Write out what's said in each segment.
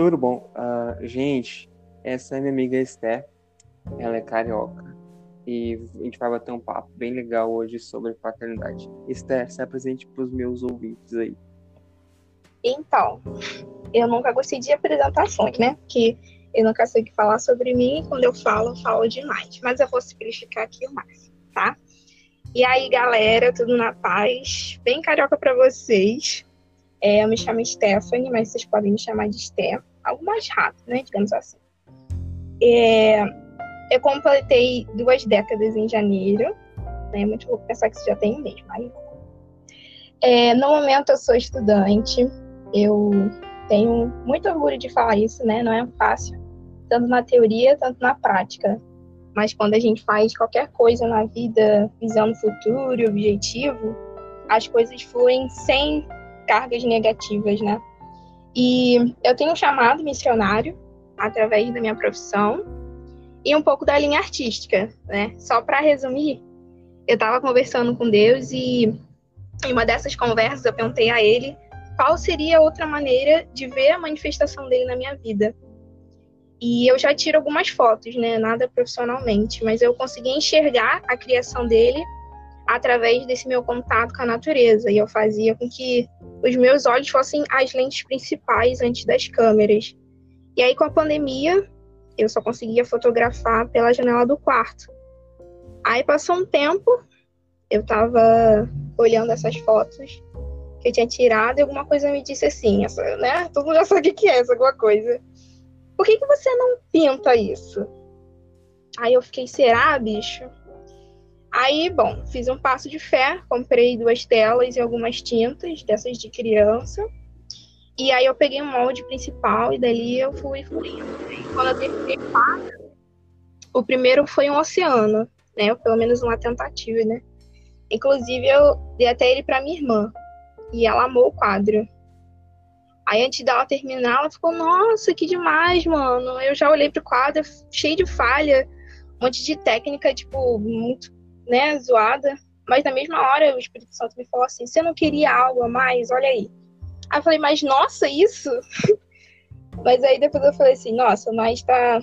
Tudo bom. Uh, gente, essa é minha amiga Esther. Ela é carioca. E a gente vai bater um papo bem legal hoje sobre paternidade. Esther, se apresente para os meus ouvintes aí. Então, eu nunca gostei de apresentações, né? Porque eu nunca sei o que falar sobre mim e quando eu falo, eu falo demais. Mas eu vou simplificar aqui o máximo, tá? E aí, galera, tudo na paz? Bem carioca para vocês. É, eu me chamo Stephanie, mas vocês podem me chamar de Steph. Algo mais rápido, né? Digamos assim. É, eu completei duas décadas em janeiro. É muito louco pensar que isso já tem mesmo. Aí, é, no momento, eu sou estudante. Eu tenho muito orgulho de falar isso, né? Não é fácil, tanto na teoria, tanto na prática. Mas quando a gente faz qualquer coisa na vida, visando o futuro, objetivo, as coisas fluem sem cargas negativas, né? E eu tenho um chamado missionário através da minha profissão e um pouco da linha artística, né? Só para resumir, eu estava conversando com Deus e em uma dessas conversas eu perguntei a ele qual seria outra maneira de ver a manifestação dele na minha vida. E eu já tiro algumas fotos, né? Nada profissionalmente, mas eu consegui enxergar a criação dele através desse meu contato com a natureza. E eu fazia com que os meus olhos fossem as lentes principais antes das câmeras. E aí, com a pandemia, eu só conseguia fotografar pela janela do quarto. Aí passou um tempo, eu tava olhando essas fotos que eu tinha tirado e alguma coisa me disse assim, essa, né? Todo mundo já sabe o que é essa alguma coisa. Por que, que você não pinta isso? Aí eu fiquei, será, bicho? Aí, bom, fiz um passo de fé, comprei duas telas e algumas tintas, dessas de criança. E aí eu peguei um molde principal e dali eu fui fluindo. Quando eu terminei o quadro, o primeiro foi um oceano, né? Ou pelo menos uma tentativa, né? Inclusive eu dei até ele para minha irmã. E ela amou o quadro. Aí antes dela terminar, ela ficou, nossa, que demais, mano. Eu já olhei pro quadro, cheio de falha, um monte de técnica, tipo, muito, né, zoada. Mas na mesma hora o Espírito Santo me falou assim, você não queria algo a mais? Olha aí. Aí eu falei, mas nossa, isso? mas aí depois eu falei assim, nossa, mas tá,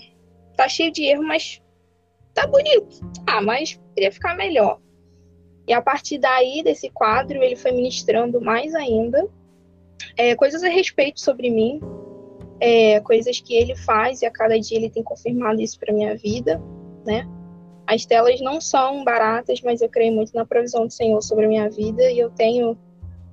tá cheio de erro, mas tá bonito. Ah, mas queria ficar melhor. E a partir daí, desse quadro, ele foi ministrando mais ainda é, coisas a respeito sobre mim, é, coisas que ele faz e a cada dia ele tem confirmado isso para minha vida, né? As telas não são baratas, mas eu creio muito na provisão do Senhor sobre a minha vida e eu tenho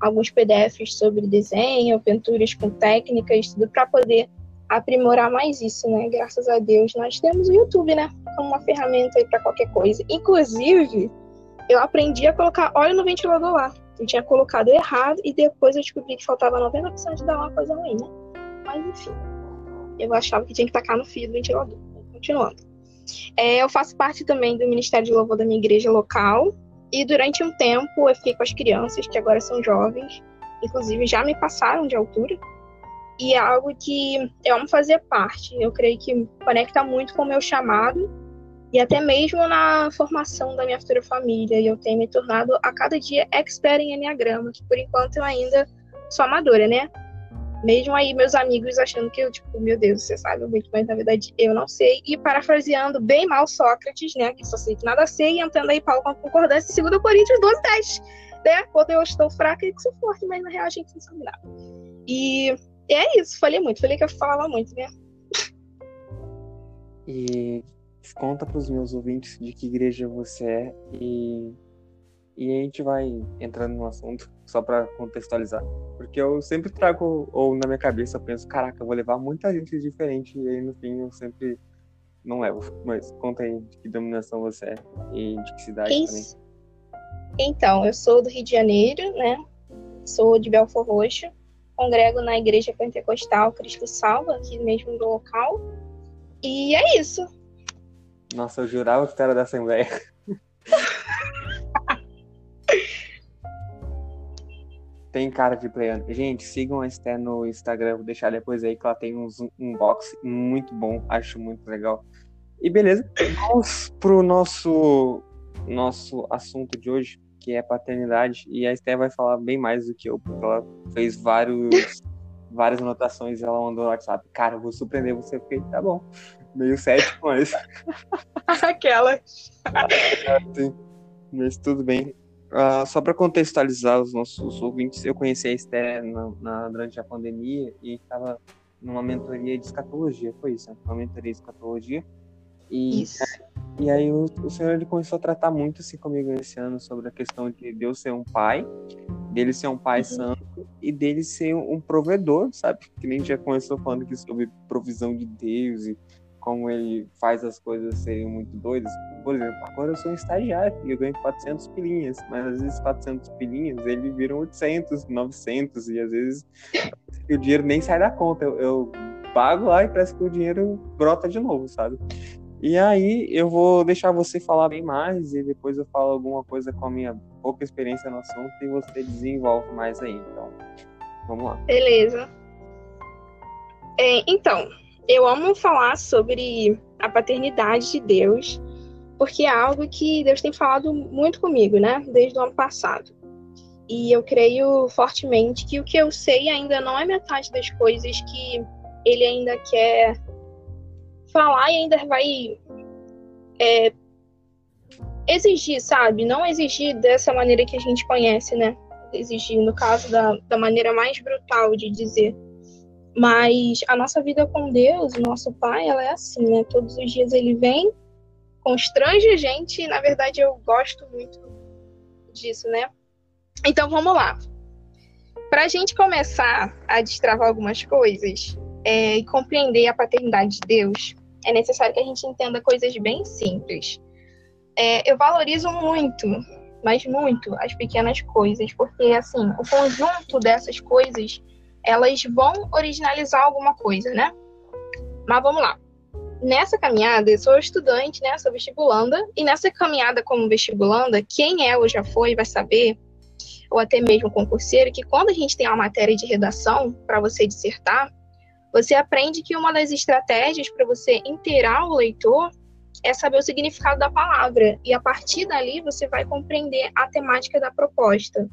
alguns PDFs sobre desenho, pinturas com técnicas, tudo para poder aprimorar mais isso, né? Graças a Deus nós temos o YouTube, né? Como uma ferramenta aí para qualquer coisa. Inclusive, eu aprendi a colocar óleo no ventilador lá. Eu tinha colocado errado e depois eu descobri que faltava 90% de dar uma coisa ruim, né? Mas enfim, eu achava que tinha que tacar no fio do ventilador. Continuando. É, eu faço parte também do Ministério de Louvor da minha igreja local. E durante um tempo eu fiquei com as crianças, que agora são jovens. Inclusive já me passaram de altura. E é algo que eu amo fazer parte. Eu creio que conecta muito com o meu chamado e até mesmo na formação da minha futura família. E eu tenho me tornado a cada dia expert em Enneagrama, que por enquanto eu ainda sou amadora, né? Mesmo aí meus amigos achando que eu, tipo, meu Deus, você sabe muito, mas na verdade eu não sei. E parafraseando bem mal Sócrates, né? Que só sei que nada sei, e entrando aí Paulo com a concordância, 2 Coríntios 12, 10. Né? Quando eu estou fraca, eu sou forte, mas na real a gente não sabe nada. E é isso, falei muito, falei que eu falava muito, né? E conta para os meus ouvintes de que igreja você é e, e a gente vai entrando no assunto só para contextualizar. Porque eu sempre trago, ou na minha cabeça eu penso, caraca, eu vou levar muita gente diferente e aí no fim eu sempre não levo. Mas conta aí de que denominação você é e de que cidade Isso. também. Então, eu sou do Rio de Janeiro, né? Sou de Belfor Roxo. Congrego na Igreja Pentecostal Cristo Salva, aqui mesmo do local. E é isso. Nossa, eu jurava que era da Assembleia. tem cara de playando. Gente, sigam a Esther no Instagram, vou deixar depois aí que ela tem uns unbox muito bom, acho muito legal. E beleza, vamos pro nosso nosso assunto de hoje, que é paternidade, e a Esther vai falar bem mais do que eu, porque ela fez vários várias anotações ela mandou no WhatsApp. Cara, eu vou surpreender você. Fiquei, tá bom. Meio cético, mas. Aquela. Sim, mas tudo bem. Uh, só para contextualizar os nossos ouvintes, eu conheci a Esther na, na, durante a pandemia e estava numa mentoria de escatologia, foi isso, né? uma mentoria de escatologia. E, isso. e aí o, o Senhor ele começou a tratar muito assim comigo esse ano sobre a questão de Deus ser um pai, dele ser um pai uhum. santo e dele ser um provedor, sabe? Que nem já começou falando aqui sobre provisão de Deus e como ele faz as coisas serem muito doidas. Por exemplo, agora eu sou um estagiário e eu ganho 400 pilinhas, mas às vezes 400 pilinhas ele viram 800, 900 e às vezes o dinheiro nem sai da conta. Eu, eu pago lá e parece que o dinheiro brota de novo, sabe? E aí eu vou deixar você falar bem mais e depois eu falo alguma coisa com a minha pouca experiência no assunto e você desenvolve mais aí. Então, vamos lá. Beleza. É, então, eu amo falar sobre a paternidade de Deus, porque é algo que Deus tem falado muito comigo, né? Desde o ano passado. E eu creio fortemente que o que eu sei ainda não é metade das coisas que ele ainda quer falar e ainda vai é, exigir, sabe? Não exigir dessa maneira que a gente conhece, né? Exigir, no caso, da, da maneira mais brutal de dizer. Mas a nossa vida com Deus, o nosso Pai, ela é assim, né? Todos os dias ele vem, constrange a gente, e na verdade eu gosto muito disso, né? Então vamos lá. Para a gente começar a destravar algumas coisas é, e compreender a paternidade de Deus, é necessário que a gente entenda coisas bem simples. É, eu valorizo muito, mas muito, as pequenas coisas, porque assim, o conjunto dessas coisas elas vão originalizar alguma coisa, né? Mas vamos lá. Nessa caminhada, eu sou estudante, né? Sou vestibulanda. E nessa caminhada como vestibulanda, quem é ou já foi vai saber, ou até mesmo concurseiro, que quando a gente tem uma matéria de redação para você dissertar, você aprende que uma das estratégias para você inteirar o leitor é saber o significado da palavra. E a partir dali você vai compreender a temática da proposta.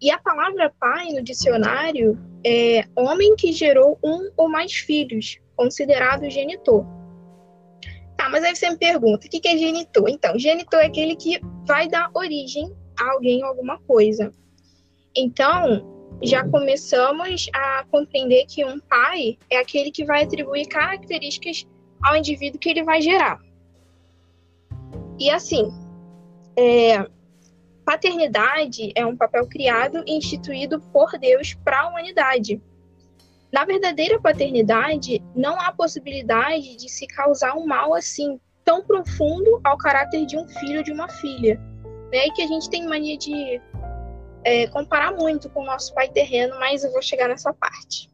E a palavra pai no dicionário é homem que gerou um ou mais filhos, considerado genitor. Tá, mas aí você me pergunta, o que é genitor? Então, genitor é aquele que vai dar origem a alguém ou alguma coisa. Então, já começamos a compreender que um pai é aquele que vai atribuir características ao indivíduo que ele vai gerar. E assim, é, paternidade é um papel criado e instituído por Deus para a humanidade. Na verdadeira paternidade, não há possibilidade de se causar um mal assim tão profundo ao caráter de um filho ou de uma filha. Né? E que a gente tem mania de é, comparar muito com o nosso pai terreno, mas eu vou chegar nessa parte.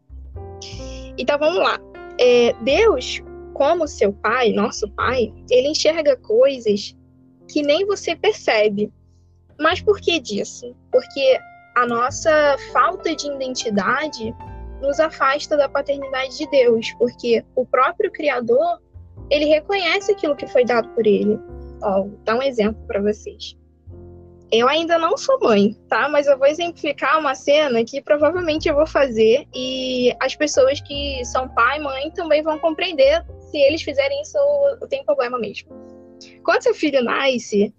Então vamos lá. É, Deus, como seu pai, nosso pai, ele enxerga coisas que nem você percebe. Mas por que disso? Porque a nossa falta de identidade nos afasta da paternidade de Deus, porque o próprio Criador ele reconhece aquilo que foi dado por ele. Ó, vou dar um exemplo para vocês. Eu ainda não sou mãe, tá? Mas eu vou exemplificar uma cena que provavelmente eu vou fazer e as pessoas que são pai e mãe também vão compreender se eles fizerem isso eu tenho problema mesmo. Quando seu filho nasce,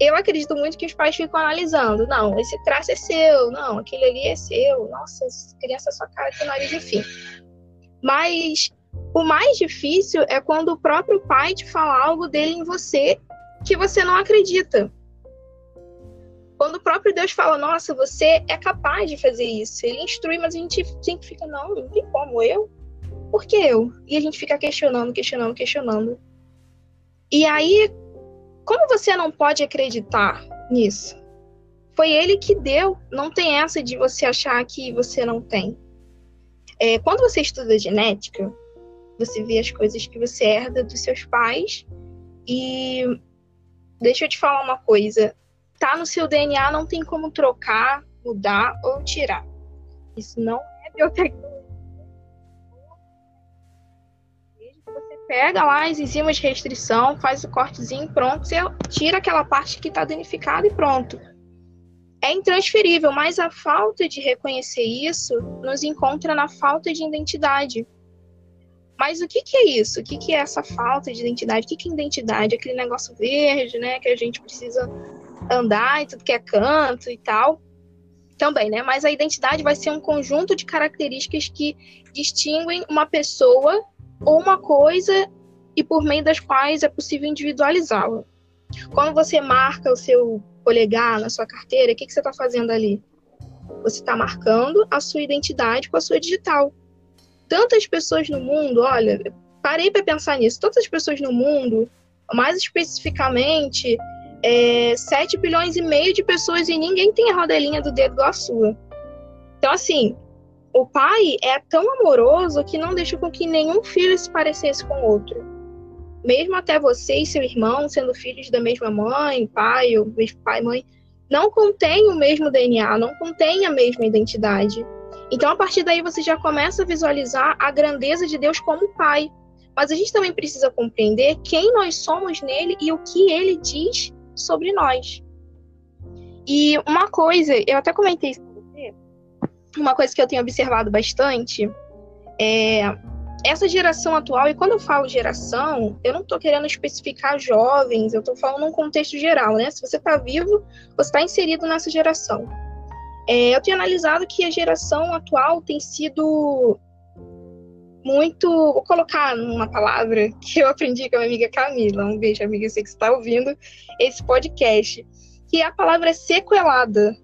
eu acredito muito que os pais ficam analisando. Não, esse traço é seu, não, aquele ali é seu. Nossa, criança só cara que nariz, enfim. Mas o mais difícil é quando o próprio pai te fala algo dele em você que você não acredita. Quando o próprio Deus fala, nossa, você é capaz de fazer isso. Ele instrui, mas a gente sempre fica, não, não tem como eu. Por que eu? E a gente fica questionando, questionando, questionando. E aí, como você não pode acreditar nisso? Foi ele que deu, não tem essa de você achar que você não tem. É, quando você estuda genética, você vê as coisas que você herda dos seus pais e deixa eu te falar uma coisa, tá no seu DNA, não tem como trocar, mudar ou tirar. Isso não é biotecnologia pega lá as enzimas de restrição, faz o cortezinho, pronto, você tira aquela parte que está danificada e pronto. é intransferível, mas a falta de reconhecer isso nos encontra na falta de identidade. Mas o que, que é isso? O que, que é essa falta de identidade? O que, que é identidade? Aquele negócio verde, né? Que a gente precisa andar e tudo que é canto e tal. Também, né? Mas a identidade vai ser um conjunto de características que distinguem uma pessoa ou uma coisa e por meio das quais é possível individualizá-la. Quando você marca o seu polegar na sua carteira, o que, que você está fazendo ali? Você está marcando a sua identidade com a sua digital. Tantas pessoas no mundo, olha, parei para pensar nisso, tantas pessoas no mundo, mais especificamente, é, 7 bilhões e meio de pessoas e ninguém tem a rodelinha do dedo igual a sua. Então, assim, o pai é tão amoroso que não deixa com que nenhum filho se parecesse com outro mesmo até você e seu irmão sendo filhos da mesma mãe, pai, ou mesmo pai e mãe, não contém o mesmo DNA, não contém a mesma identidade. Então, a partir daí, você já começa a visualizar a grandeza de Deus como Pai. Mas a gente também precisa compreender quem nós somos nele e o que ele diz sobre nós. E uma coisa, eu até comentei uma coisa que eu tenho observado bastante é essa geração atual, e quando eu falo geração, eu não estou querendo especificar jovens, eu estou falando num contexto geral, né? Se você está vivo, você está inserido nessa geração. É, eu tenho analisado que a geração atual tem sido muito. Vou colocar numa palavra que eu aprendi com a minha amiga Camila. Um beijo, amiga, eu sei que você está ouvindo esse podcast. Que a palavra é sequelada.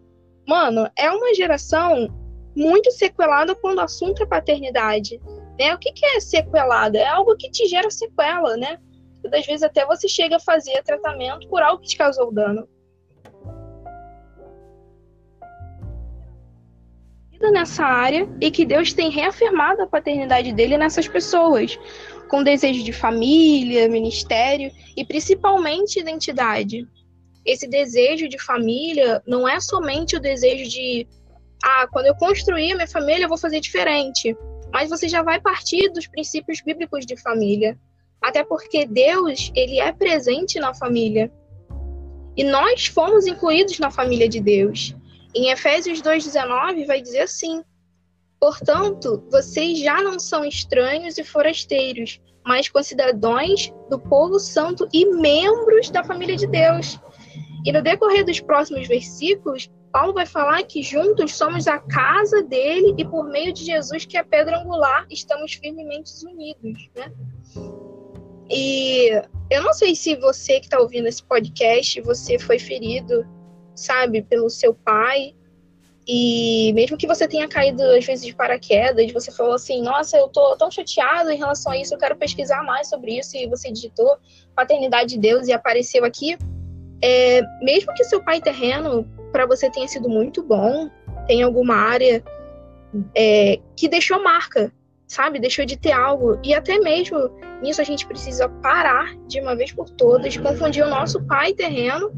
Mano, é uma geração muito sequelada quando o assunto é paternidade. Né? O que, que é sequelada? É algo que te gera sequela, né? Muitas vezes até você chega a fazer tratamento por algo que te causou dano. nessa área e que Deus tem reafirmado a paternidade dele nessas pessoas, com desejo de família, ministério e principalmente identidade. Esse desejo de família não é somente o desejo de ah, quando eu construir minha família eu vou fazer diferente mas você já vai partir dos princípios bíblicos de família. Até porque Deus, ele é presente na família. E nós fomos incluídos na família de Deus. Em Efésios 2:19 vai dizer assim: Portanto, vocês já não são estranhos e forasteiros, mas concidadãos do povo santo e membros da família de Deus. E no decorrer dos próximos versículos, Paulo vai falar que juntos somos a casa dele e por meio de Jesus, que é a pedra angular, estamos firmemente unidos, né? E eu não sei se você que está ouvindo esse podcast, você foi ferido, sabe, pelo seu pai. E mesmo que você tenha caído às vezes de paraquedas, você falou assim: Nossa, eu tô tão chateado em relação a isso, eu quero pesquisar mais sobre isso. E você digitou Paternidade de Deus e apareceu aqui. É, mesmo que seu pai terreno para você tenha sido muito bom, tem alguma área é, que deixou marca, sabe? Deixou de ter algo. E até mesmo nisso a gente precisa parar de uma vez por todas, confundir o nosso pai terreno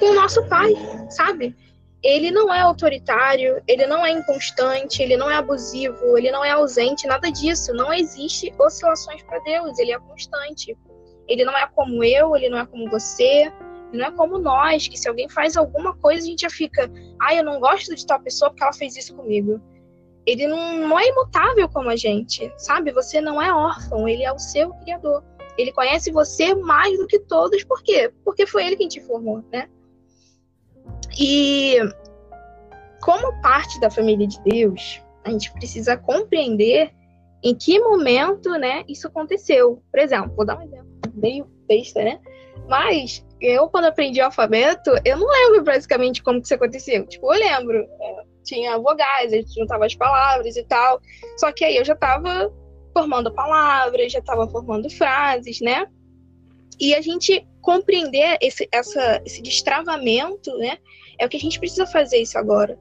com o nosso pai, sabe? Ele não é autoritário, ele não é inconstante, ele não é abusivo, ele não é ausente, nada disso. Não existe oscilações para Deus, ele é constante. Ele não é como eu, ele não é como você, não é como nós, que se alguém faz alguma coisa, a gente já fica, ah, eu não gosto de tal pessoa porque ela fez isso comigo. Ele não, não é imutável como a gente, sabe? Você não é órfão, ele é o seu criador. Ele conhece você mais do que todos, por quê? Porque foi ele quem te formou, né? E como parte da família de Deus, a gente precisa compreender em que momento, né, isso aconteceu. Por exemplo, vou dar um exemplo meio besta, né? Mas eu, quando aprendi o alfabeto, eu não lembro basicamente como que isso aconteceu. Tipo, eu lembro, é, tinha vogais, a gente juntava as palavras e tal. Só que aí eu já tava formando palavras, já tava formando frases, né? E a gente compreender esse, essa, esse destravamento, né? É o que a gente precisa fazer isso agora.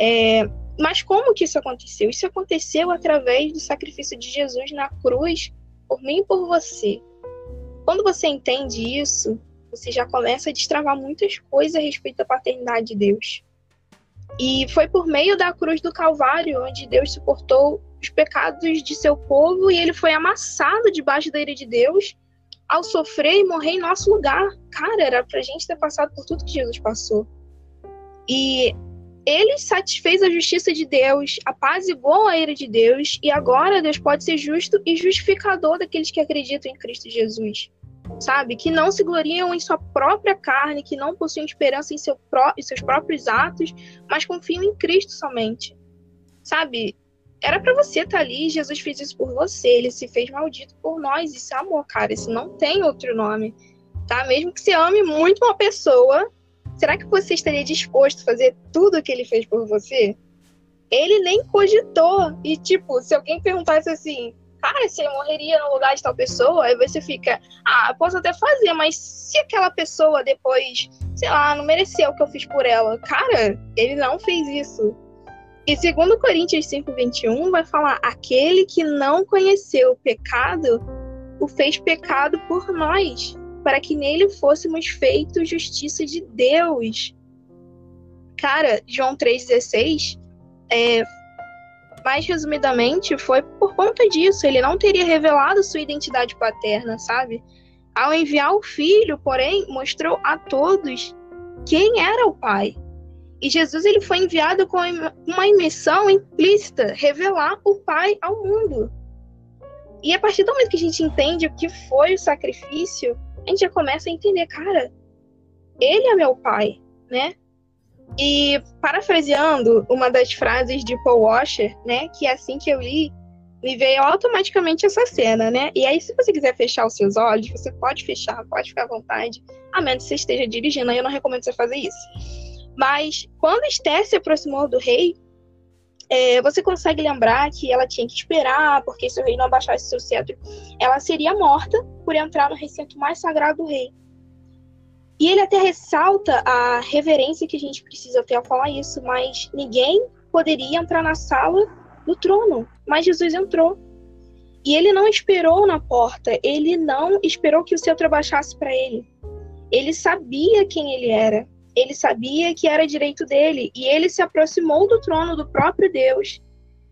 É, mas como que isso aconteceu? Isso aconteceu através do sacrifício de Jesus na cruz por mim e por você. Quando você entende isso, você já começa a destravar muitas coisas a respeito da paternidade de Deus. E foi por meio da cruz do Calvário onde Deus suportou os pecados de seu povo e ele foi amassado debaixo da ira de Deus ao sofrer e morrer em nosso lugar. Cara, era pra gente ter passado por tudo que Jesus passou. E ele satisfez a justiça de Deus, apaziguou a ira de Deus, e agora Deus pode ser justo e justificador daqueles que acreditam em Cristo Jesus. Sabe? Que não se gloriam em sua própria carne, que não possuem esperança em, seu pró em seus próprios atos, mas confiam em Cristo somente. Sabe? Era para você estar tá ali, Jesus fez isso por você, ele se fez maldito por nós, isso é amor, cara, isso não tem outro nome, tá? Mesmo que você ame muito uma pessoa, será que você estaria disposto a fazer tudo o que ele fez por você? Ele nem cogitou. E, tipo, se alguém perguntasse assim, cara, você morreria no lugar de tal pessoa, aí você fica, ah, posso até fazer, mas se aquela pessoa depois, sei lá, não mereceu o que eu fiz por ela, cara, ele não fez isso. E segundo Coríntios 5:21 vai falar: aquele que não conheceu o pecado o fez pecado por nós, para que nele fôssemos feitos justiça de Deus. Cara, João 3,16, é, mais resumidamente, foi por conta disso. Ele não teria revelado sua identidade paterna, sabe? Ao enviar o filho, porém, mostrou a todos quem era o pai. E Jesus ele foi enviado com uma missão implícita, revelar o pai ao mundo. E a partir do momento que a gente entende o que foi o sacrifício, a gente já começa a entender, cara, ele é meu pai, né? E parafraseando uma das frases de Paul Washer, né, que é assim que eu li, me veio automaticamente essa cena, né? E aí, se você quiser fechar os seus olhos, você pode fechar, pode ficar à vontade, a menos que você esteja dirigindo, aí eu não recomendo você fazer isso. Mas quando Esther se aproximou do rei, é, você consegue lembrar que ela tinha que esperar, porque se o rei não abaixasse seu cetro, ela seria morta por entrar no recinto mais sagrado do rei. E ele até ressalta a reverência que a gente precisa ter ao falar isso, mas ninguém poderia entrar na sala do trono. Mas Jesus entrou. E ele não esperou na porta, ele não esperou que o cetro abaixasse para ele. Ele sabia quem ele era ele sabia que era direito dele e ele se aproximou do trono do próprio Deus,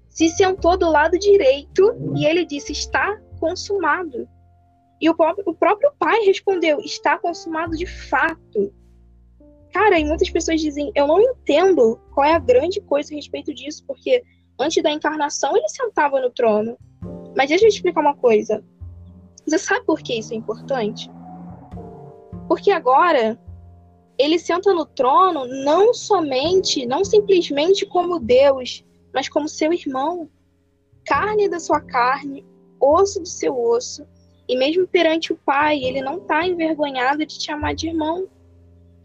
se sentou do lado direito e ele disse: Está consumado. E o o próprio pai respondeu: Está consumado de fato. Cara, e muitas pessoas dizem: Eu não entendo qual é a grande coisa a respeito disso, porque antes da encarnação ele sentava no trono. Mas deixa eu te explicar uma coisa. Você sabe por que isso é importante? Porque agora ele senta no trono não somente, não simplesmente como Deus, mas como seu irmão, carne da sua carne, osso do seu osso. E mesmo perante o Pai, ele não está envergonhado de te chamar de irmão.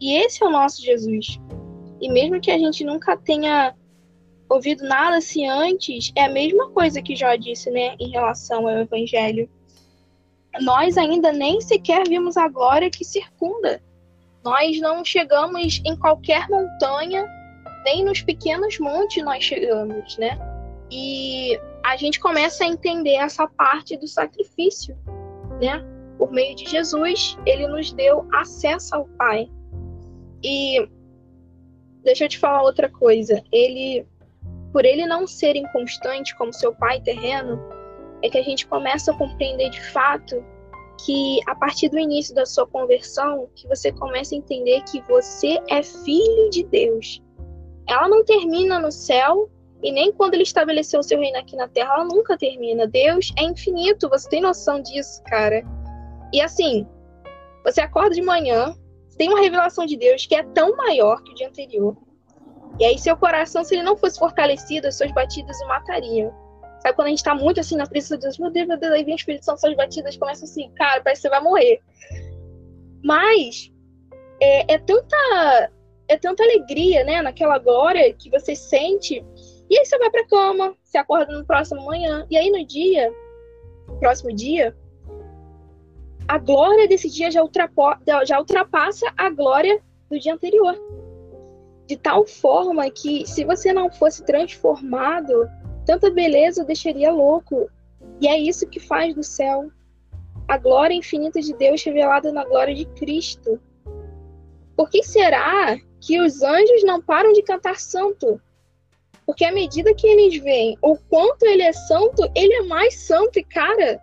E esse é o nosso Jesus. E mesmo que a gente nunca tenha ouvido nada assim antes, é a mesma coisa que Jó disse, né, em relação ao Evangelho. Nós ainda nem sequer vimos a glória que circunda nós não chegamos em qualquer montanha, nem nos pequenos montes nós chegamos, né? E a gente começa a entender essa parte do sacrifício, né? Por meio de Jesus, ele nos deu acesso ao Pai. E deixa eu te falar outra coisa. Ele, por ele não ser inconstante como seu pai terreno, é que a gente começa a compreender de fato que a partir do início da sua conversão, que você começa a entender que você é filho de Deus. Ela não termina no céu e nem quando ele estabeleceu o seu reino aqui na terra, ela nunca termina. Deus é infinito, você tem noção disso, cara? E assim, você acorda de manhã, tem uma revelação de Deus que é tão maior que o dia anterior. E aí seu coração, se ele não fosse fortalecido, as suas batidas o matariam. Sabe quando a gente tá muito assim na presença de Deus, meu Deus, meu Deus, aí vem o Espírito Santo, suas batidas começam assim, cara, parece que você vai morrer. Mas é, é tanta é tanta alegria, né, naquela glória que você sente. E aí você vai pra cama, você acorda no próximo manhã. E aí no dia, próximo dia, a glória desse dia já, já ultrapassa a glória do dia anterior. De tal forma que se você não fosse transformado Tanta beleza deixaria louco. E é isso que faz do céu a glória infinita de Deus revelada na glória de Cristo. Por que será que os anjos não param de cantar santo? Porque à medida que eles veem o quanto ele é santo, ele é mais santo. E, cara,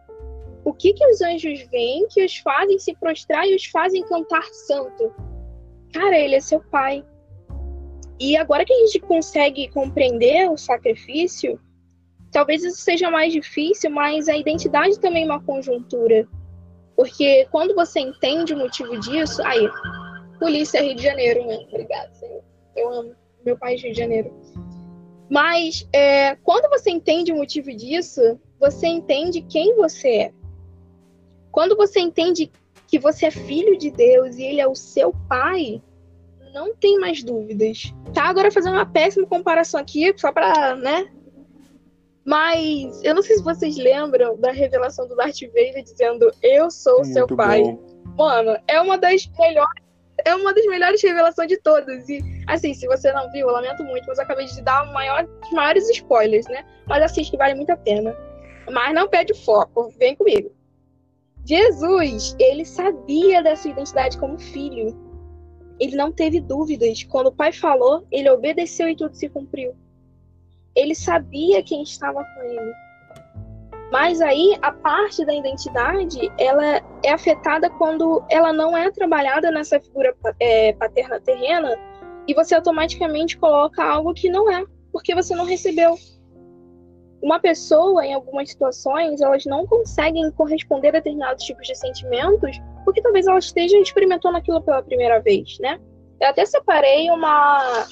o que, que os anjos veem que os fazem se prostrar e os fazem cantar santo? Cara, ele é seu pai. E agora que a gente consegue compreender o sacrifício, talvez isso seja mais difícil, mas a identidade também é uma conjuntura. Porque quando você entende o motivo disso, aí, polícia Rio de Janeiro, né? Obrigada, Senhor. Eu amo meu país Rio de Janeiro. Mas é, quando você entende o motivo disso, você entende quem você é. Quando você entende que você é filho de Deus e ele é o seu pai, não tem mais dúvidas. Tá, agora fazendo uma péssima comparação aqui, só pra, né? Mas eu não sei se vocês lembram da revelação do Darth Vader dizendo eu sou Muito seu pai. Bom. Mano, é uma das melhores é uma das melhores revelações de todas. E, assim, se você não viu, eu lamento muito, mas eu acabei de dar maior, os maiores spoilers, né? Mas assiste que vale muito a pena. Mas não perde foco, vem comigo. Jesus, ele sabia da sua identidade como filho. Ele não teve dúvidas. Quando o pai falou, ele obedeceu e tudo se cumpriu. Ele sabia quem estava com ele. Mas aí a parte da identidade ela é afetada quando ela não é trabalhada nessa figura é, paterna terrena e você automaticamente coloca algo que não é, porque você não recebeu. Uma pessoa, em algumas situações, elas não conseguem corresponder a determinados tipos de sentimentos porque talvez ela esteja experimentando aquilo pela primeira vez, né? Eu até separei uma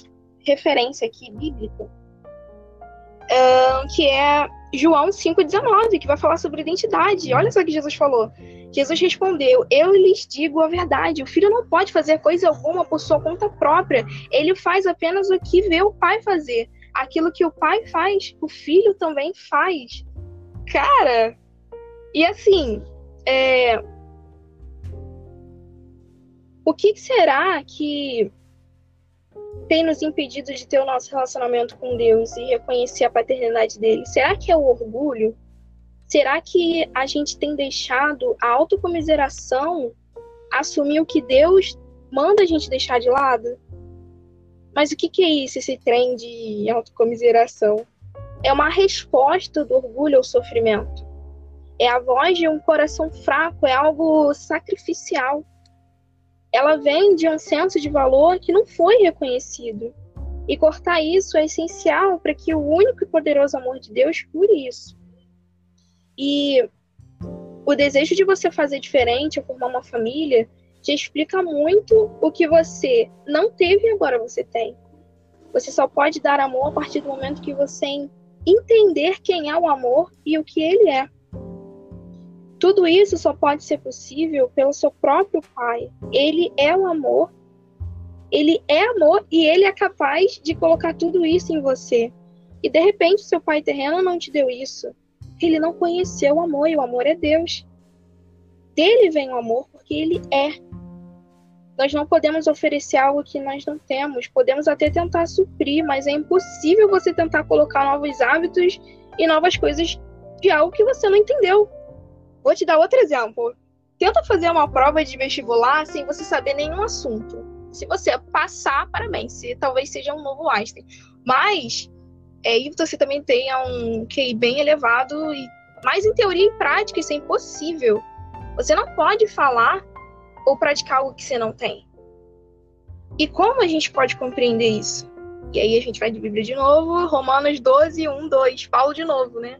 referência aqui bíblica, que é João 5,19, que vai falar sobre identidade. Olha só o que Jesus falou. Jesus respondeu: Eu lhes digo a verdade. O filho não pode fazer coisa alguma por sua conta própria. Ele faz apenas o que vê o pai fazer. Aquilo que o pai faz, o filho também faz. Cara, e assim, é... o que será que tem nos impedido de ter o nosso relacionamento com Deus e reconhecer a paternidade dele? Será que é o orgulho? Será que a gente tem deixado a autocomiseração assumir o que Deus manda a gente deixar de lado? Mas o que, que é isso, esse trem de autocomiseração? É uma resposta do orgulho ao sofrimento. É a voz de um coração fraco, é algo sacrificial ela vem de um senso de valor que não foi reconhecido. E cortar isso é essencial para que o único e poderoso amor de Deus cure isso. E o desejo de você fazer diferente, formar uma família, te explica muito o que você não teve e agora você tem. Você só pode dar amor a partir do momento que você entender quem é o amor e o que ele é. Tudo isso só pode ser possível pelo seu próprio Pai. Ele é o amor, ele é amor e ele é capaz de colocar tudo isso em você. E de repente seu pai terreno não te deu isso. Ele não conheceu o amor e o amor é Deus. Dele vem o amor porque ele é. Nós não podemos oferecer algo que nós não temos. Podemos até tentar suprir, mas é impossível você tentar colocar novos hábitos e novas coisas de algo que você não entendeu. Vou te dar outro exemplo. Tenta fazer uma prova de vestibular sem você saber nenhum assunto. Se você passar, parabéns. Se talvez seja um novo Einstein. Mas é, e você também tenha um QI bem elevado e mais em teoria e prática isso é impossível. Você não pode falar ou praticar algo que você não tem. E como a gente pode compreender isso? E aí a gente vai de Bíblia de novo, Romanos 12, 1, 2, Paulo de novo, né?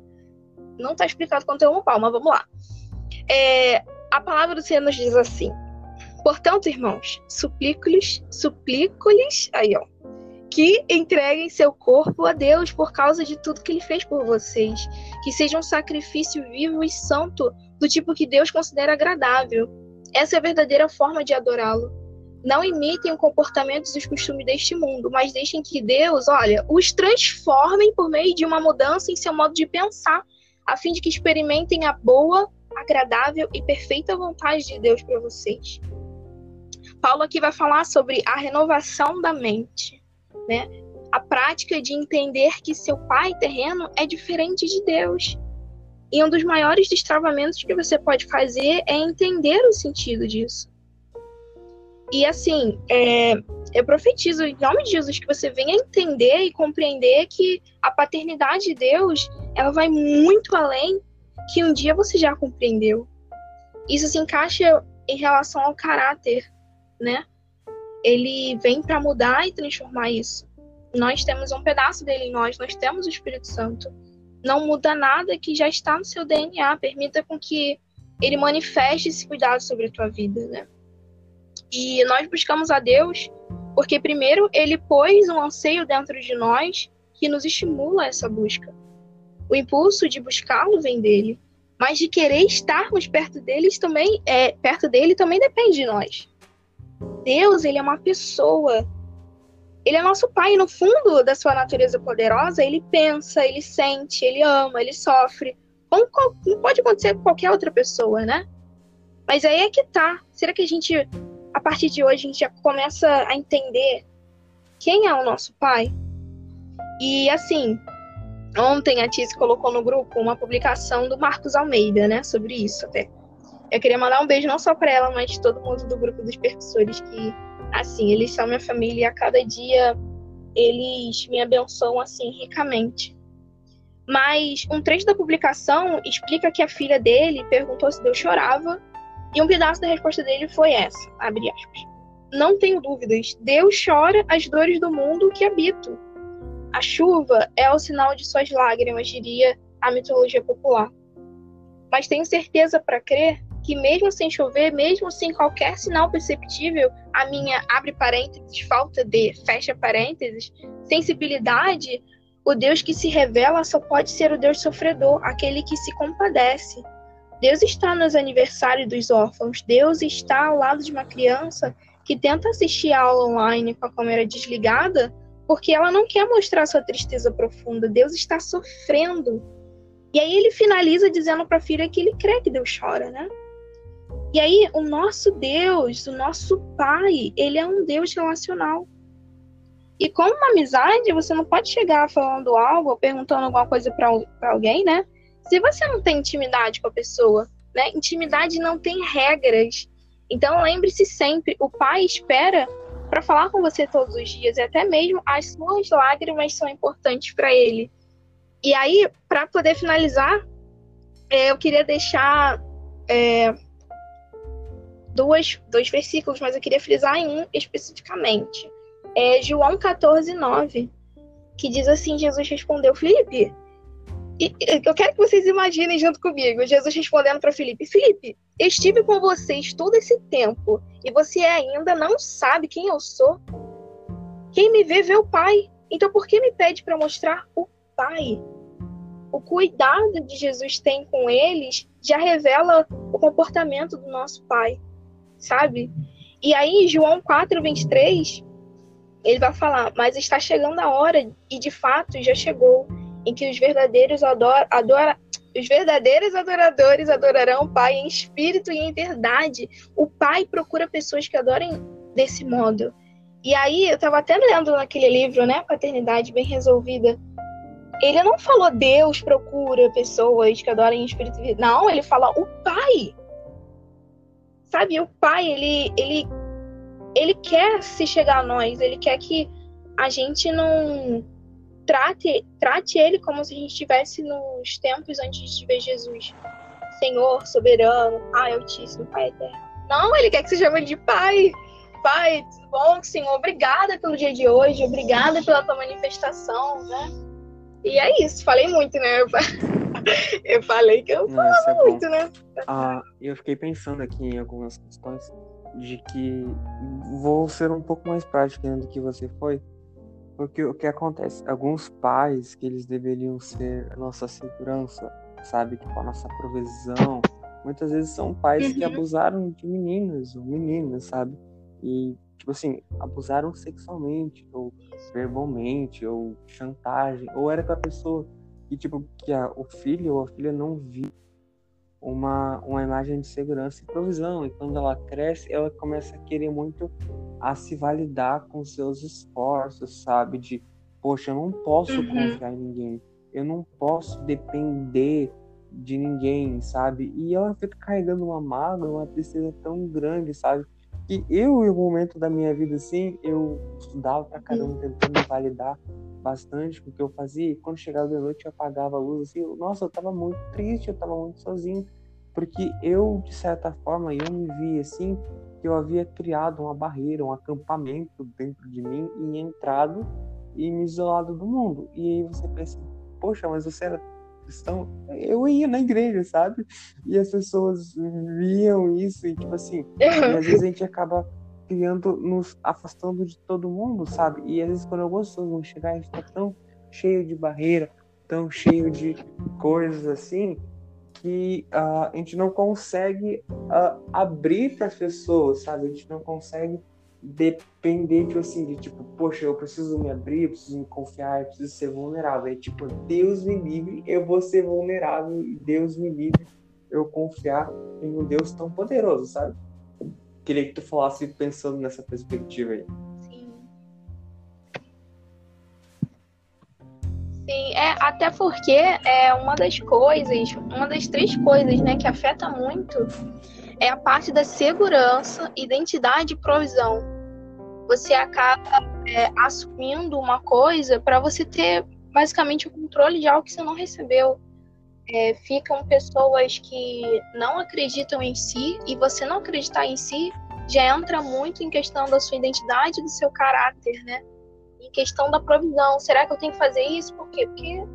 Não está explicado quanto é uma Paulo, mas vamos lá. É, a palavra do Senhor nos diz assim: Portanto, irmãos, suplico-lhes, suplico-lhes, aí ó, que entreguem seu corpo a Deus por causa de tudo que ele fez por vocês, que seja um sacrifício vivo e santo, do tipo que Deus considera agradável. Essa é a verdadeira forma de adorá-lo. Não imitem os comportamentos e os costumes deste mundo, mas deixem que Deus, olha, os transformem por meio de uma mudança em seu modo de pensar, a fim de que experimentem a boa, agradável e perfeita vontade de Deus para vocês. Paulo aqui vai falar sobre a renovação da mente, né? A prática de entender que seu pai terreno é diferente de Deus. E um dos maiores destravamentos que você pode fazer é entender o sentido disso. E assim, é, eu profetizo em nome de Jesus que você venha entender e compreender que a paternidade de Deus ela vai muito além que um dia você já compreendeu. Isso se encaixa em relação ao caráter, né? Ele vem para mudar e transformar isso. nós temos um pedaço dele em nós, nós temos o Espírito Santo. Não muda nada que já está no seu DNA. Permita com que ele manifeste esse cuidado sobre a tua vida, né? E nós buscamos a Deus porque primeiro ele pôs um anseio dentro de nós que nos estimula essa busca. O impulso de buscá-lo vem dele, mas de querer estarmos perto deles também é perto dele também depende de nós. Deus, ele é uma pessoa. Ele é nosso pai, no fundo da sua natureza poderosa, ele pensa, ele sente, ele ama, ele sofre. Como pode acontecer com qualquer outra pessoa, né? Mas aí é que tá. Será que a gente, a partir de hoje, a gente já começa a entender quem é o nosso pai? E assim, ontem a Tice colocou no grupo uma publicação do Marcos Almeida, né, sobre isso até. Eu queria mandar um beijo não só para ela, mas todo mundo do grupo dos percussores que, assim, eles são minha família e a cada dia eles me abençoam assim ricamente. Mas um trecho da publicação explica que a filha dele perguntou se Deus chorava e um pedaço da resposta dele foi essa, abre aspas. Não tenho dúvidas, Deus chora as dores do mundo que habito a chuva é o sinal de suas lágrimas, diria a mitologia popular. Mas tenho certeza para crer que, mesmo sem chover, mesmo sem qualquer sinal perceptível, a minha, abre parênteses, falta de, fecha parênteses, sensibilidade, o Deus que se revela só pode ser o Deus sofredor, aquele que se compadece. Deus está nos aniversários dos órfãos, Deus está ao lado de uma criança que tenta assistir a aula online com a câmera desligada porque ela não quer mostrar sua tristeza profunda. Deus está sofrendo. E aí ele finaliza dizendo para a filha que ele crê que Deus chora, né? E aí o nosso Deus, o nosso Pai, ele é um Deus relacional. E como uma amizade, você não pode chegar falando algo ou perguntando alguma coisa para alguém, né? Se você não tem intimidade com a pessoa, né? Intimidade não tem regras. Então lembre-se sempre, o pai espera para falar com você todos os dias e até mesmo as suas lágrimas são importantes para ele. E aí, para poder finalizar, é, eu queria deixar é, duas, dois versículos, mas eu queria frisar em um especificamente. É João 14, 9, que diz assim: Jesus respondeu, Felipe, e eu quero que vocês imaginem junto comigo, Jesus respondendo para Felipe: Felipe, estive com vocês todo esse tempo e você ainda não sabe quem eu sou? Quem me vê, vê o Pai. Então por que me pede para mostrar o Pai? O cuidado de Jesus tem com eles já revela o comportamento do nosso Pai, sabe? E aí, João 4, 23, ele vai falar: Mas está chegando a hora, e de fato já chegou em que os verdadeiros adora, adora, os verdadeiros adoradores adorarão o Pai em espírito e em verdade. O Pai procura pessoas que adorem desse modo. E aí, eu estava até lendo naquele livro, né, Paternidade Bem Resolvida. Ele não falou Deus procura pessoas que adorem em espírito e Não, ele fala o Pai. Sabe, o Pai, ele, ele, ele quer se chegar a nós, ele quer que a gente não trate, trate ele como se a gente estivesse nos tempos antes de ver Jesus. Senhor, soberano, Pai Altíssimo, Pai Eterno. Não, ele quer que você chame ele de Pai. Pai, tudo bom, Senhor? Obrigada pelo dia de hoje, obrigada pela tua manifestação, né? E é isso, falei muito, né? Eu falei que eu falava é muito, né? Ah, eu fiquei pensando aqui em algumas questões de que vou ser um pouco mais prática do que você foi porque o que acontece? Alguns pais que eles deveriam ser a nossa segurança, sabe? Tipo, a nossa provisão. Muitas vezes são pais que uhum. abusaram de meninas ou meninas, sabe? E, tipo assim, abusaram sexualmente, ou verbalmente, ou chantagem. Ou era aquela pessoa que, tipo, que a, o filho ou a filha não viu uma, uma imagem de segurança e provisão. E quando ela cresce, ela começa a querer muito a se validar com seus esforços, sabe? De, poxa, eu não posso uhum. confiar em ninguém, eu não posso depender de ninguém, sabe? E ela fica carregando uma mágoa, uma tristeza tão grande, sabe? Que eu, em um momento da minha vida, assim, eu estudava pra caramba, uhum. tentando me validar bastante com o que eu fazia. E quando chegava de noite, eu apagava a luz, assim, eu, nossa, eu tava muito triste, eu tava muito sozinho. Porque eu, de certa forma, eu me via assim, que eu havia criado uma barreira, um acampamento dentro de mim e entrado e me isolado do mundo. E aí você pensa, poxa, mas você era cristão? Eu ia na igreja, sabe? E as pessoas viam isso e, tipo assim, e às vezes a gente acaba criando, nos afastando de todo mundo, sabe? E às vezes quando algumas pessoas vão chegar, a gente tá tão cheio de barreira, tão cheio de coisas assim, que uh, a gente não consegue uh, abrir para as pessoas, sabe? A gente não consegue depender de assim, de tipo, poxa, eu preciso me abrir, preciso me confiar, preciso ser vulnerável. É tipo, Deus me livre, eu vou ser vulnerável Deus me livre, eu confiar em um Deus tão poderoso, sabe? Queria que tu falasse pensando nessa perspectiva aí. Sim, é, até porque é uma das coisas, uma das três coisas, né, que afeta muito é a parte da segurança, identidade e provisão. Você acaba é, assumindo uma coisa para você ter basicamente o controle de algo que você não recebeu. É, ficam pessoas que não acreditam em si e você não acreditar em si já entra muito em questão da sua identidade, do seu caráter, né? Em questão da provisão. Será que eu tenho que fazer isso? Por quê? Porque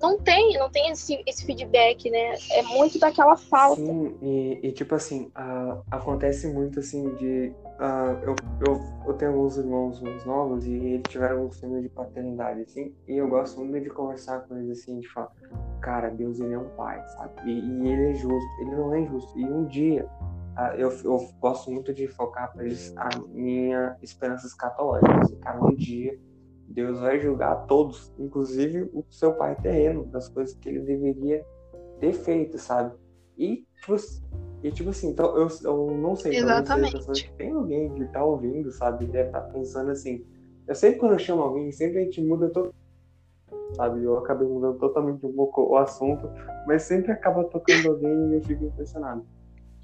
não tem, não tem esse, esse feedback, né? É muito daquela falta. Sim, e, e tipo assim, uh, acontece muito assim de. Uh, eu, eu, eu tenho alguns irmãos mais novos e eles tiveram um filme de paternidade, assim, e eu gosto muito de conversar com eles assim, de falar, cara, Deus ele é um pai, sabe? E, e ele é justo, ele não é injusto. E um dia eu, eu, gosto muito de focar para eles a minha esperança escatológica. Assim, cara, um dia Deus vai julgar todos, inclusive o seu pai terreno, das coisas que ele deveria ter feito, sabe? E, tipo, e, tipo assim, então eu, eu não sei, Exatamente. tem alguém que tá ouvindo, sabe? Deve estar tá pensando assim. Eu sempre quando eu chamo alguém, sempre a gente muda todo. Sabe? Eu acabei mudando totalmente um pouco o assunto, mas sempre acaba tocando alguém e eu fico impressionado.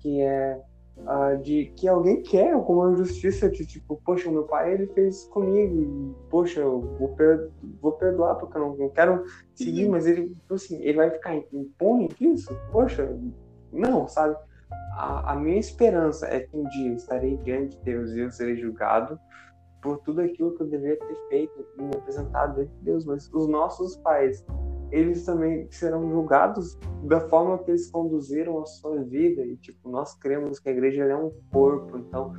Que é uh, de que alguém quer alguma justiça de tipo, poxa, meu pai ele fez comigo, e, poxa, eu vou, vou perdoar porque eu não, não quero seguir, mas ele, tipo assim, ele vai ficar impune disso? Poxa, não, sabe? A, a, minha esperança é que um dia estarei diante de Deus e eu serei julgado por tudo aquilo que eu deveria ter feito e me apresentado diante de Deus, mas os nossos pais eles também serão julgados da forma que eles conduziram a sua vida. E, tipo, nós cremos que a igreja é um corpo, então,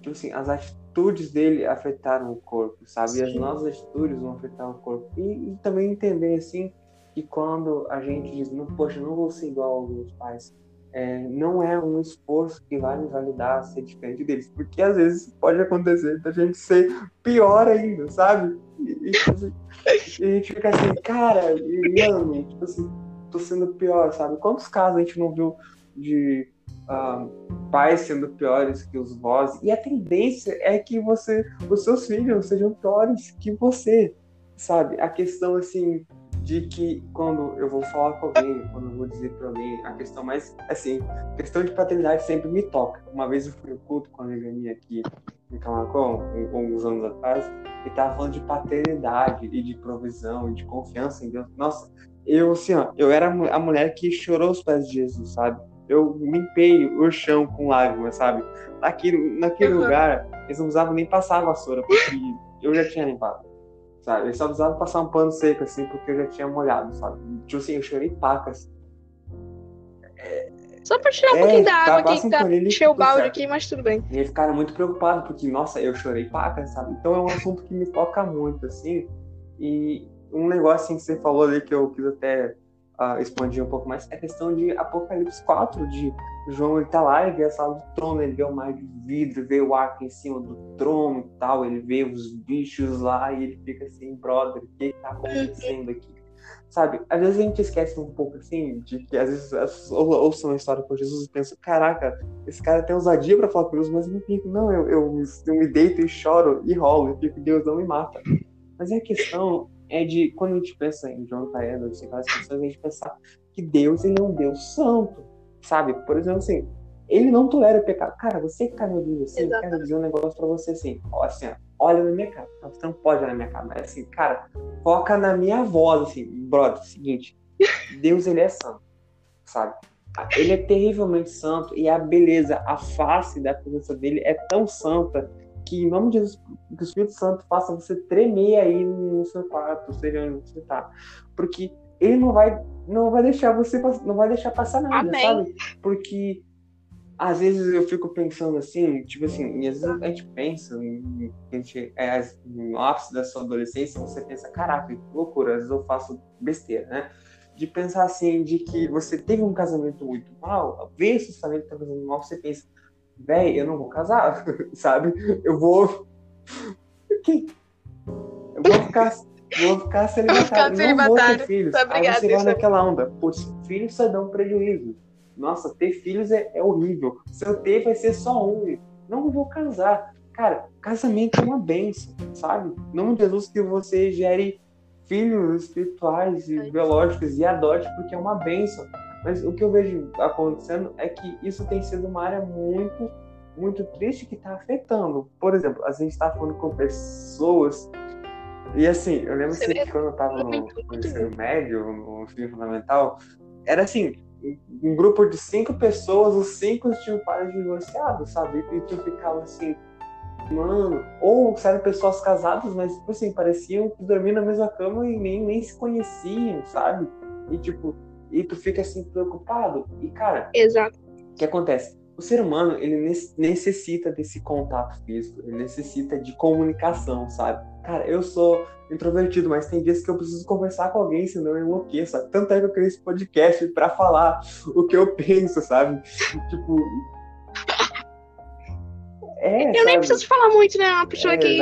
tipo assim, as atitudes dele afetaram o corpo, sabe? Sim. E as nossas atitudes vão afetar o corpo. E, e, também entender, assim, que quando a gente diz, não, poxa, não vou ser igual aos meus pais, é, não é um esforço que vai me validar ser diferente deles, porque às vezes pode acontecer da gente ser pior ainda, sabe? E, e, tipo assim, e a gente fica assim, cara, mano, tipo assim, tô sendo pior, sabe? Quantos casos a gente não viu de uh, pais sendo piores que os vós? E a tendência é que você, os seus filhos sejam piores que você, sabe? A questão, assim, de que quando eu vou falar com alguém, quando eu vou dizer para alguém, a questão mais, assim, a questão de paternidade sempre me toca. Uma vez eu fui no culto com a Legania aqui em Camacão, alguns anos atrás, e tava falando de paternidade e de provisão e de confiança em Deus. Nossa, eu, assim, ó, eu era a mulher que chorou os pés de Jesus, sabe? Eu limpei o chão com lágrimas, sabe? Naquele, naquele lugar, eles não usavam nem passar a vassoura, porque eu já tinha limpado sabe? Ele só precisava passar um pano seco, assim, porque eu já tinha molhado, sabe? Tipo assim, eu chorei pacas. É... Só pra tirar um é, pouquinho da água aqui, que tá encheu o balde aqui, mas tudo bem. E eles ficaram muito preocupados, porque, nossa, eu chorei pacas, sabe? Então é um assunto que me toca muito, assim. E um negócio, assim, que você falou ali, que eu quis até uh, expandir um pouco mais, é a questão de Apocalipse 4, de João, ele tá lá, ele vê a sala do trono, ele vê o mar de vidro, vê o arco em cima do trono e tal, ele vê os bichos lá e ele fica assim, brother, o que tá acontecendo aqui? Sabe, às vezes a gente esquece um pouco assim, de que às vezes as ouçam a história com Jesus e pensam, caraca, esse cara tem ousadia pra falar com Deus, mas eu não fico, não, eu, eu, eu me deito e choro e rolo, e fico, Deus não me mata. Mas a questão é de, quando a gente pensa em John Taylor, assim, aquelas pessoas, a gente pensar que Deus, ele é um Deus santo Sabe? Por exemplo, assim, ele não tolera o pecado. Cara, você que tá me ouvindo assim, eu quero dizer um negócio pra você assim. Ó, assim, ó, olha na minha cara. Você não pode olhar na minha cara, mas assim, cara, foca na minha voz, assim, brother, seguinte. Deus, ele é santo, sabe? Ele é terrivelmente santo e a beleza, a face da presença dele é tão santa que em nome de Jesus, que o Espírito Santo faça você tremer aí no seu quarto, seja onde você tá. Porque ele não vai, não vai deixar você, não vai deixar passar nada, Amém. sabe? Porque às vezes eu fico pensando assim, tipo assim, e às vezes a gente pensa, a gente, é, no ápice da sua adolescência, você pensa, caraca, que loucura, às vezes eu faço besteira, né? De pensar assim, de que você teve um casamento muito mal, vê esse casamento tá fazendo mal, você pensa, véi, eu não vou casar, sabe? Eu vou. Que? Eu vou ficar. Vou ficar celibatário. ficar não vou ter celibatário. filhos. Tá, Aí obrigada, você vai naquela onda. Putz, filhos só dão prejuízo. Nossa, ter filhos é, é horrível. Se eu ter, vai ser só um. Não vou casar. Cara, casamento é uma benção, sabe? Em nome de Jesus que você gere filhos espirituais e Ai. biológicos e adote, porque é uma benção. Mas o que eu vejo acontecendo é que isso tem sido uma área muito, muito triste que está afetando. Por exemplo, a gente está falando com pessoas. E assim, eu lembro assim, que quando eu estava no, no ensino médio, no ensino fundamental, era assim, um grupo de cinco pessoas, os cinco tinham pais divorciados, sabe? E tu ficava assim, mano, ou eram pessoas casadas, mas tipo assim, pareciam que dormiam na mesma cama e nem, nem se conheciam, sabe? E tipo, e tu fica assim preocupado. E cara, Exato. o que acontece? O ser humano, ele ne- necessita desse contato físico, ele necessita de comunicação, sabe? Cara, eu sou introvertido, mas tem dias que eu preciso conversar com alguém, senão eu enlouqueço. sabe? Tanto é que eu criei esse podcast pra falar o que eu penso, sabe? Tipo. É, Eu sabe? nem preciso falar muito, né? Uma pessoa É, que,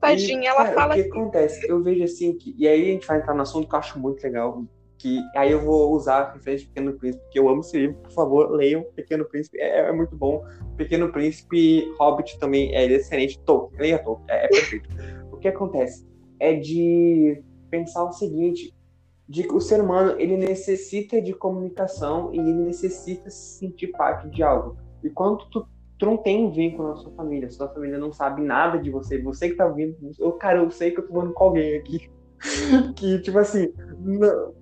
tadinha, E, ela cara, fala O que acontece? Eu vejo assim, que, e aí a gente vai entrar no assunto que eu acho muito legal, que aí eu vou usar a referência de Pequeno Príncipe, porque eu amo esse livro, por favor, leiam Pequeno Príncipe, é, é muito bom. Pequeno Príncipe, Hobbit também é excelente, Tolkien, leia Tolkien, é, é perfeito. o que acontece? É de pensar o seguinte, de que o ser humano, ele necessita de comunicação e ele necessita se sentir parte de algo. E quando tu tu não tem um vínculo na sua família, sua família não sabe nada de você, você que tá ouvindo, eu, cara, eu sei que eu tô falando com alguém aqui, que, tipo assim, não-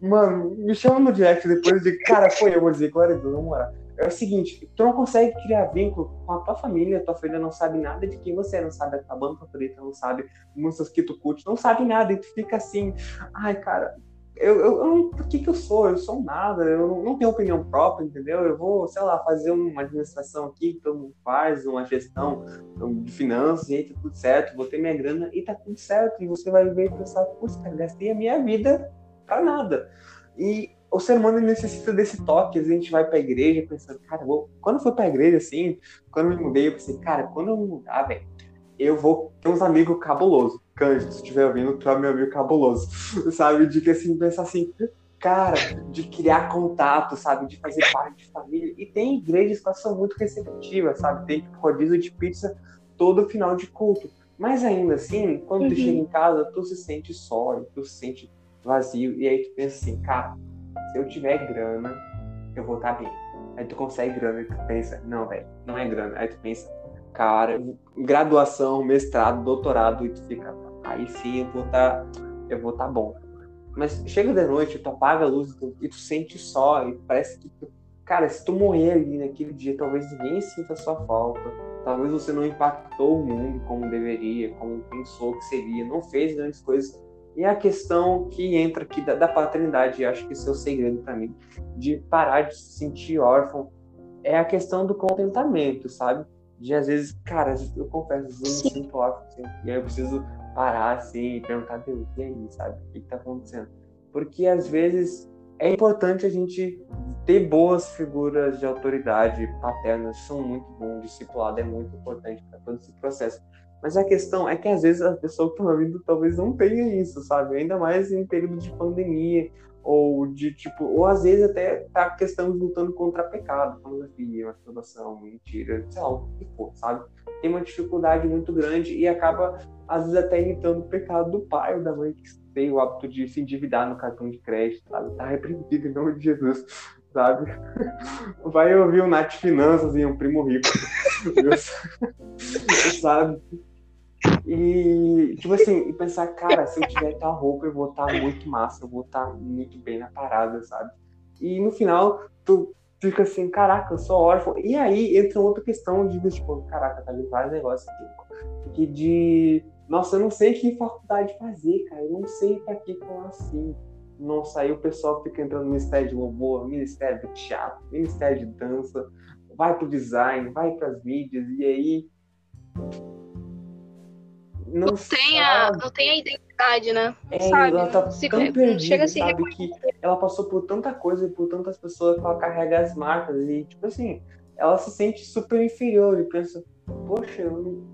mano, me chama no direct depois de, cara, foi, eu vou dizer, Deus, vamos orar. É o seguinte, tu não consegue criar vínculo com a tua família, tua família não sabe nada de quem você é, não sabe a tua banda favorita, não sabe músicas que tu curte, não sabe nada, e tu fica assim, ai, cara, eu, eu, eu não, o que que eu sou? Eu sou nada, eu não, não tenho opinião própria, entendeu? Eu vou, sei lá, fazer uma administração aqui que faz, uma gestão de finanças, e tá tudo certo, vou ter minha grana e tá tudo certo. E você vai ver e pensar, putz, cara, gastei a minha vida pra nada. E o ser humano necessita desse toque, às vezes a gente vai pra igreja pensando, cara, vou... quando eu for pra igreja, assim, quando eu me mudei, eu pensei, cara, quando eu mudar, velho, eu vou ter uns amigos cabulosos. Cândido, se estiver ouvindo, tu é meu amigo cabuloso. Sabe? De que assim, pensar assim, cara, de criar contato, sabe? De fazer parte de família. E tem igrejas que são muito receptivas, sabe? Tem rodízio de pizza todo final de culto. Mas ainda assim, quando tu Uhum. chega em casa, tu se sente só, tu se sente vazio. E aí tu pensa assim, cara, se eu tiver grana, eu vou estar bem. Aí tu consegue grana e tu pensa, não, velho, não é grana. Aí tu pensa, cara, graduação, mestrado, doutorado, e tu fica, aí sim eu vou estar, eu vou estar bom. Mas chega de noite, tu apaga a luz e tu sente só, e parece que tu, cara, se tu morrer ali naquele dia, talvez ninguém sinta sua falta. Talvez você não impactou o mundo como deveria, como pensou que seria, não fez grandes coisas. E a questão que entra aqui da, da paternidade, acho que esse é o segredo para mim, de parar de se sentir órfão, é a questão do contentamento, sabe? De às vezes, cara, eu confesso, às vezes eu me sinto órfão, assim, e aí eu preciso parar assim e perguntar, Deus, e aí, sabe? O que, que tá acontecendo? Porque às vezes é importante a gente ter boas figuras de autoridade paternas, são muito bons, discipulado é muito importante para todo esse processo. Mas a questão é que às vezes a pessoa que está ouvindo talvez não tenha isso, sabe? Ainda mais em período de pandemia, ou de tipo, ou às vezes até tá questão lutando contra pecado, pornografia, masturbação, mentira, sei lá, o que for, sabe? Tem uma dificuldade muito grande e acaba, às vezes, até imitando o pecado do pai ou da mãe que tem o hábito de se endividar no cartão de crédito, sabe? Tá repreendido em nome de Jesus, sabe? Vai ouvir o Nath Finanças e um primo rico, sabe? E, tipo assim, pensar, cara, se eu tiver tal roupa, eu vou estar muito massa, eu vou estar muito bem na parada, sabe? E no final, tu fica assim, caraca, eu sou órfão. E aí entra outra questão de, tipo, caraca, tá vendo vários negócios aqui. Que de, nossa, eu não sei que faculdade fazer, cara. Eu não sei pra que eu assim. Nossa, aí o pessoal fica entrando no Ministério de Louvor, Ministério de Teatro, Ministério de Dança, vai pro design, vai pras mídias, e aí. Não, não tem, a, não tem a identidade, né? É, sabe? ela tá Se- tão perdida, chega a se sabe? Que ela passou por tanta coisa e por tantas pessoas que ela carrega as marcas. E, tipo assim, ela se sente super inferior e pensa, poxa, eu não,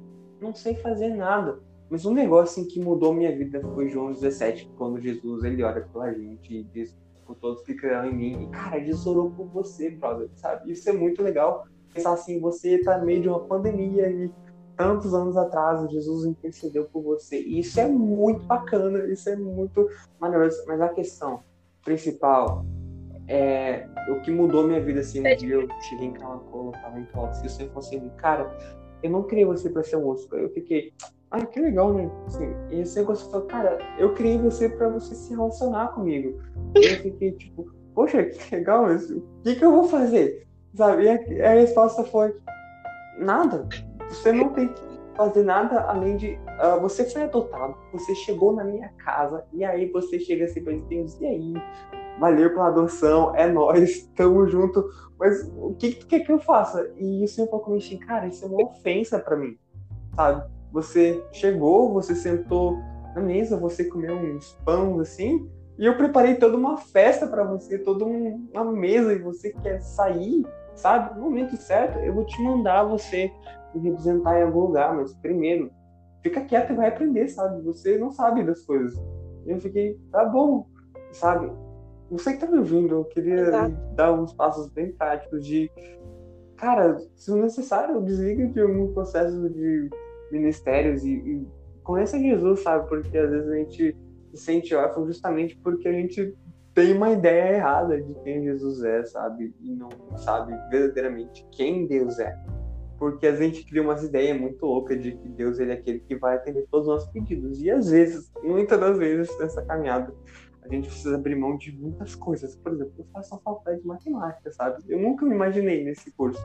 não sei fazer nada. Mas um negócio assim, que mudou minha vida foi João 17, quando Jesus ele olha pela gente e diz por todos que creram em mim. E, cara, Jesus orou por você, brother, sabe? Isso é muito legal. Pensar assim, você tá no meio de uma pandemia e tantos anos atrás Jesus intercedeu por você. E isso é muito bacana, isso é muito maravilhoso. Mas a questão principal é o que mudou minha vida assim. Um dia eu cheguei em Camacola, tava em Colox, e Senhor falou assim, cara, eu não criei você pra ser um músico. Eu fiquei, ah, que legal, né? Assim, e Senhor falou, cara, eu criei você pra você se relacionar comigo. Eu fiquei tipo, poxa, que legal, mas o que, que eu vou fazer? Sabe? E a, a resposta foi, nada. Você não tem que fazer nada além de. ah, você foi adotado, você chegou na minha casa, e aí você chega assim pra gente, e aí? Valeu pela adoção, é nós, tamo junto. Mas o que, que tu quer que eu faça? E o senhor falou comigo assim, cara, isso é uma ofensa pra mim, sabe? Você chegou, você sentou na mesa, você comeu uns pães assim, e eu preparei toda uma festa pra você, toda um- uma mesa, e você quer sair, sabe? No momento certo, eu vou te mandar você me representar em algum lugar, mas primeiro, fica quieto e vai aprender, sabe? Você não sabe das coisas. Eu fiquei, tá bom, sabe? Você que tá me ouvindo, eu queria Exato. dar uns passos bem práticos de, cara, se necessário, desliga de algum processo de ministérios e, e conheça Jesus, sabe? Porque às vezes a gente se sente órfão justamente porque a gente tem uma ideia errada de quem Jesus é, sabe? E não sabe verdadeiramente quem Deus é. Porque a gente cria umas ideias muito loucas de que Deus ele é aquele que vai atender todos os nossos pedidos. E às vezes, muitas das vezes, nessa caminhada, a gente precisa abrir mão de muitas coisas. Por exemplo, eu faço uma faculdade de matemática, sabe? Eu nunca me imaginei nesse curso.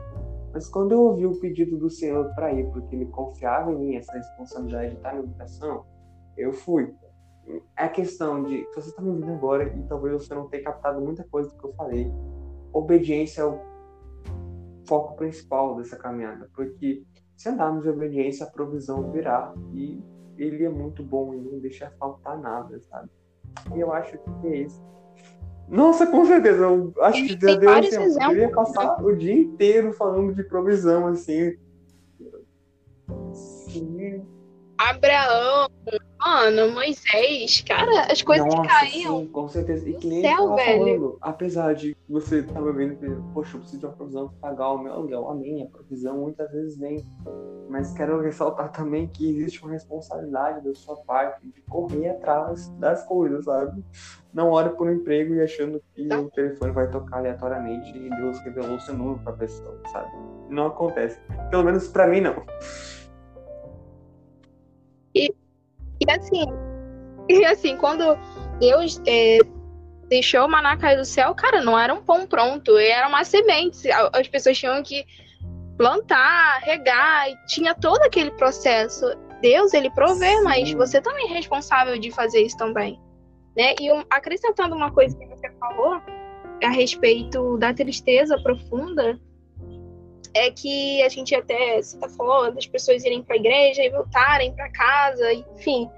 Mas quando eu ouvi o pedido do Senhor para ir, porque ele confiava em mim essa responsabilidade de estar na educação, eu fui. É a questão de, se você está me ouvindo agora e talvez você não tenha captado muita coisa do que eu falei, obediência é o foco principal dessa caminhada, porque se andarmos de obediência, a provisão virá e ele é muito bom e não deixa faltar nada, sabe? E eu acho que é isso. Nossa, com certeza, eu acho que já deu assim, eu exemplos, passar o dia inteiro falando de provisão, assim. Sim. Abraão, mano, Moisés, cara, as coisas Nossa, caíam. sim, com certeza. E que nem céu, velho. falando, apesar de você tava vendo poxa, eu preciso de uma provisão para pagar o meu aluguel. A provisão muitas vezes vem. Mas quero ressaltar também que existe uma responsabilidade da sua parte de correr atrás das coisas, sabe? Não ore por um emprego e achando que Tá. o telefone vai tocar aleatoriamente e Deus revelou seu número pra pessoa, sabe? Não acontece. Pelo menos pra mim, não. E assim, e assim, quando Deus é, deixou o maná cair do céu, cara, não era um pão pronto, era uma semente. As pessoas tinham que plantar, regar, e tinha todo aquele processo. Deus, ele provê, Sim. mas você também é responsável de fazer isso também. Né? E um- acrescentando uma coisa que você falou a respeito da tristeza profunda, é que a gente até você tá falando das pessoas irem para a igreja e voltarem para casa, enfim,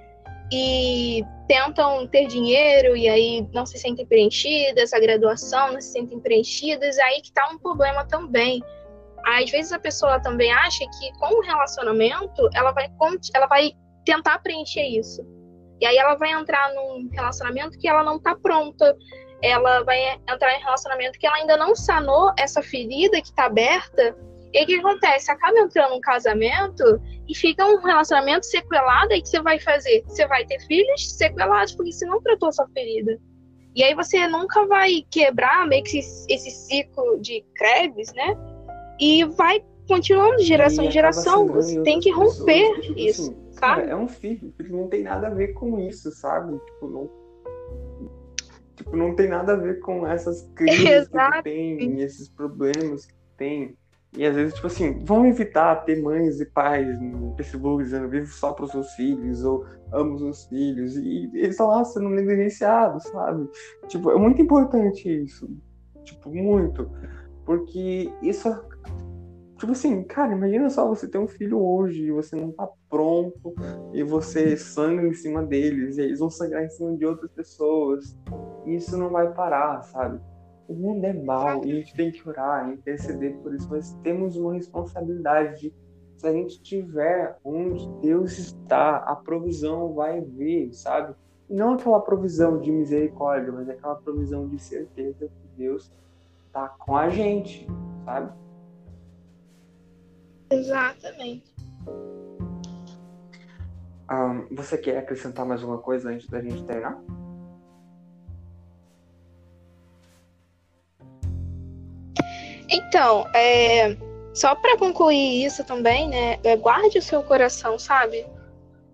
e tentam ter dinheiro e aí não se sentem preenchidas, a graduação não se sentem preenchidas, aí que tá um problema também. Às vezes a pessoa também acha que com o relacionamento ela vai ela vai tentar preencher isso. E aí ela vai entrar num relacionamento que ela não tá pronta. Ela vai entrar em um relacionamento que ela ainda não sanou essa ferida que tá aberta. E o que acontece? Acaba entrando num casamento e fica um relacionamento sequelado, o que você vai fazer? Você vai ter filhos sequelados, porque você não tratou a sua ferida. E aí você nunca vai quebrar meio que esse, esse ciclo de Krebs, né? E vai continuando de geração E em geração. Você em tem que romper pessoas, tipo isso, assim, cara, sabe? é um filho, o filho não tem nada a ver com isso, sabe? Tipo, não. Tipo, não tem nada a ver com essas crises que tem, esses problemas que tem. E às vezes, tipo assim, vão evitar ter mães e pais no Facebook dizendo vive só para os seus filhos ou amo os seus filhos. E eles estão lá sendo negligenciados, sabe? Tipo, é muito importante isso. Tipo, muito. Porque isso. Tipo assim, cara, imagina só você ter um filho hoje e você não tá pronto e você sangra em cima deles e eles vão sangrar em cima de outras pessoas. E isso não vai parar, sabe? O mundo é mau e a gente tem que orar, interceder por isso, mas temos uma responsabilidade de, se a gente tiver onde Deus está, a provisão vai vir, sabe? Não aquela provisão de misericórdia, mas aquela provisão de certeza que Deus está com a gente, sabe? Exatamente. Um, você quer acrescentar mais alguma coisa antes da gente terminar? Então, é, só para concluir isso também, né? É, guarde o seu coração, sabe?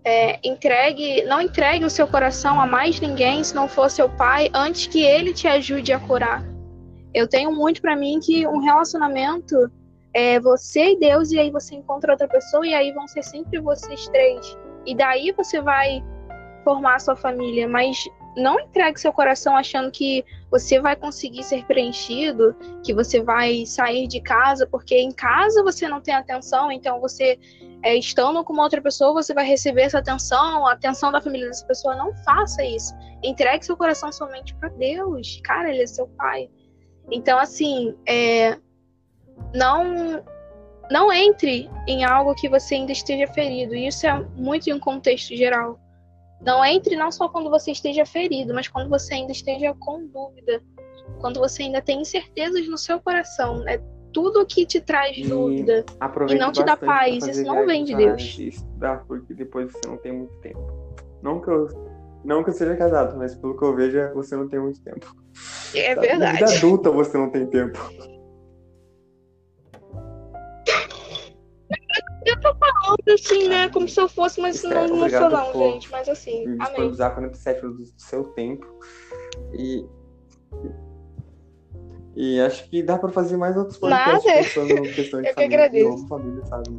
É, entregue, não entregue o seu coração a mais ninguém se não for seu pai, antes que ele te ajude a curar. Eu tenho muito para mim que um relacionamento é você e Deus, e aí você encontra outra pessoa, e aí vão ser sempre vocês três. E daí você vai formar a sua família, mas não entregue seu coração achando que você vai conseguir ser preenchido, que você vai sair de casa, porque em casa você não tem atenção, então você, é, estando com uma outra pessoa, você vai receber essa atenção, a atenção da família dessa pessoa. Não faça isso. Entregue seu coração somente para Deus. Cara, Ele é seu Pai. Então, assim, é, não não entre em algo que você ainda esteja ferido. E isso é muito em um contexto geral. Não entre não só quando você esteja ferido, mas quando você ainda esteja com dúvida, quando você ainda tem incertezas no seu coração, né? Tudo que te traz e dúvida e não te dá paz, isso não vem de Deus. Estudar, porque depois você não tem muito tempo. Não que eu, não que eu seja casado, mas pelo que eu vejo, você não tem muito tempo. É verdade. Na vida adulta você não tem tempo. Eu tô falando assim, né? Como se eu fosse, mas não, não sou não, gente. Mas assim, amém. disponibilizar 47 minutos do seu tempo. E. E acho que dá pra fazer mais outros podcasts Nada. pensando questão de eu família, que agradeço. de família, sabe?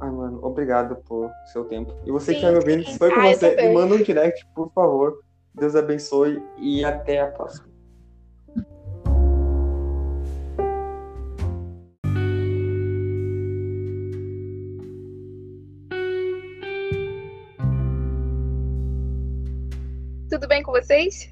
Ai, mano, obrigado por seu tempo. E você sim, que tá me ouvindo, se foi com você, me manda um direct, por favor. Deus abençoe e até a próxima. Com vocês?